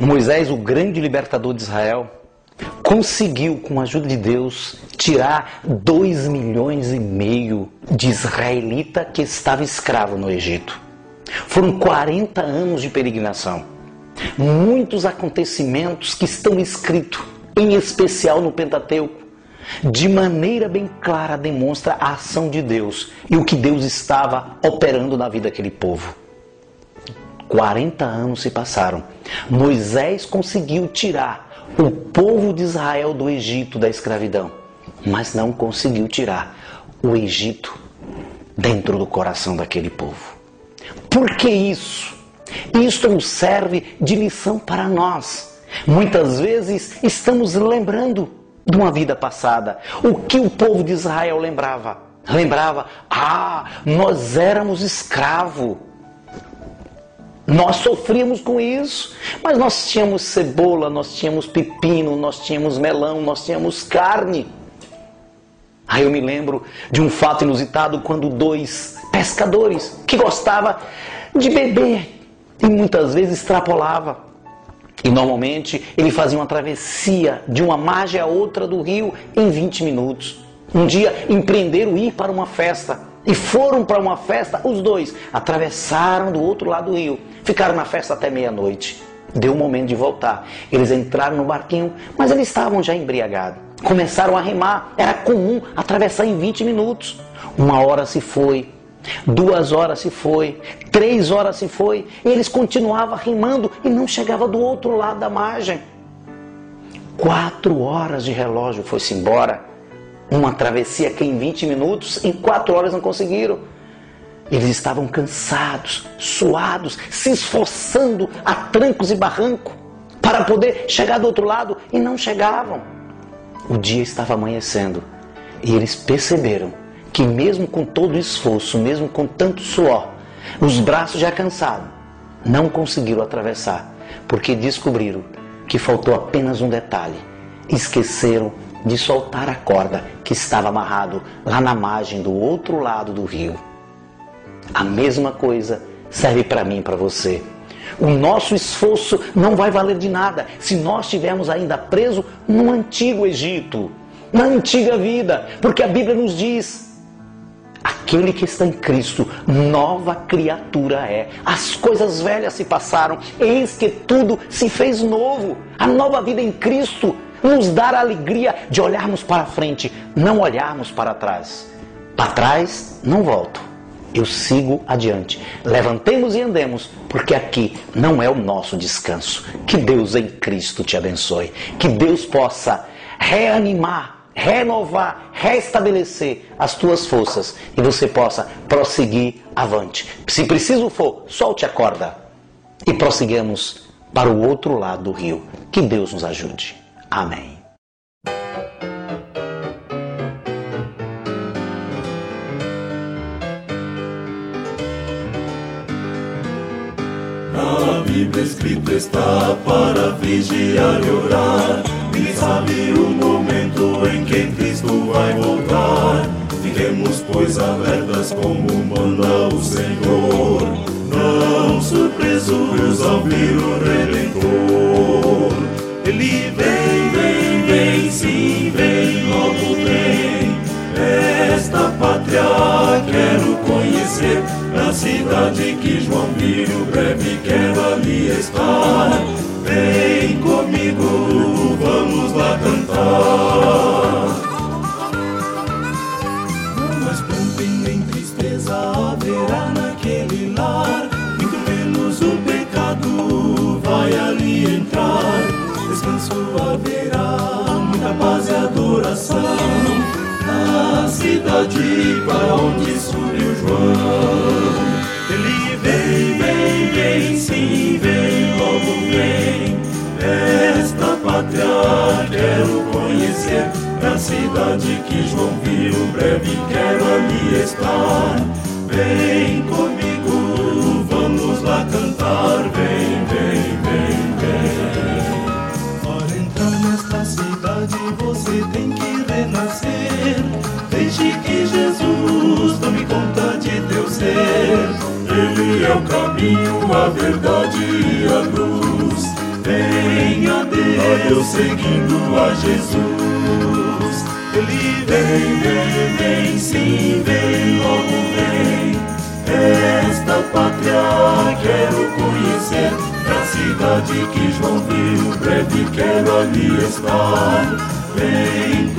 Moisés, o grande libertador de Israel, conseguiu, com a ajuda de Deus, tirar 2 milhões e meio de israelita que estava escravo no Egito. Foram 40 anos de peregrinação. Muitos acontecimentos que estão escritos, em especial no Pentateuco, de maneira bem clara demonstra a ação de Deus e o que Deus estava operando na vida daquele povo. 40 anos se passaram. Moisés conseguiu tirar o povo de Israel do Egito da escravidão, mas não conseguiu tirar o Egito dentro do coração daquele povo. Por que isso? Isto nos serve de lição para nós. Muitas vezes estamos lembrando de uma vida passada. O que o povo de Israel lembrava? Lembrava, ah, nós éramos escravos. Nós sofríamos com isso, mas nós tínhamos cebola, nós tínhamos pepino, nós tínhamos melão, nós tínhamos carne. Aí eu me lembro de um fato inusitado quando dois pescadores que gostavam de beber e muitas vezes extrapolava. E normalmente ele fazia uma travessia de uma margem a outra do rio em 20 minutos. Um dia empreenderam ir para uma festa e foram para uma festa, os dois atravessaram do outro lado do rio, ficaram na festa até meia-noite. Deu o um momento de voltar. Eles entraram no barquinho, mas eles estavam já embriagados. Começaram a remar, era comum atravessar em 20 minutos. Uma hora se foi, duas horas se foi, três horas se foi, e eles continuavam remando e não chegava do outro lado da margem. Quatro horas de relógio foi-se embora. Uma travessia que em 20 minutos, em 4 horas não conseguiram. Eles estavam cansados, suados, se esforçando a trancos e barranco para poder chegar do outro lado e não chegavam. O dia estava amanhecendo e eles perceberam que, mesmo com todo o esforço, mesmo com tanto suor, os braços já cansados, não conseguiram atravessar, porque descobriram que faltou apenas um detalhe: esqueceram de soltar a corda que estava amarrado lá na margem do outro lado do rio. A mesma coisa serve para mim e para você. O nosso esforço não vai valer de nada se nós estivermos ainda presos no antigo Egito, na antiga vida, porque a Bíblia nos diz: aquele que está em Cristo, nova criatura é. As coisas velhas se passaram, eis que tudo se fez novo. A nova vida em Cristo nos dar a alegria de olharmos para frente, não olharmos para trás. Para trás, não volto. Eu sigo adiante. Levantemos e andemos, porque aqui não é o nosso descanso. Que Deus em Cristo te abençoe. Que Deus possa reanimar, renovar, restabelecer as tuas forças e você possa prosseguir avante. Se preciso for, solte a corda e prosseguimos para o outro lado do rio. Que Deus nos ajude. Amém. Na Bíblia escrito está para vigiar e orar. E sabe o momento em que Cristo vai voltar. Fiquemos, pois, alertas como manda o Senhor, não surpresos ao vir o Redentor. Sim, vem, logo vem. Esta pátria quero conhecer, na cidade que João viu, breve quero ali estar. Vem comigo, vamos lá cantar. Mas pranto nem tristeza haverá naquele lar, muito menos o pecado vai ali entrar. Descanso haverá, paz e adoração na cidade para onde subiu João. Ele vem, vem, vem, sim, vem, logo vem. Esta pátria quero conhecer, na cidade que João viu, breve quero ali estar. Vem comigo, é o caminho, a verdade e a luz. Venha a Deus seguindo a Jesus. Ele vem, vem, vem, sim, vem, logo vem. Esta pátria quero conhecer, na cidade que João viu, breve quero ali estar. Vem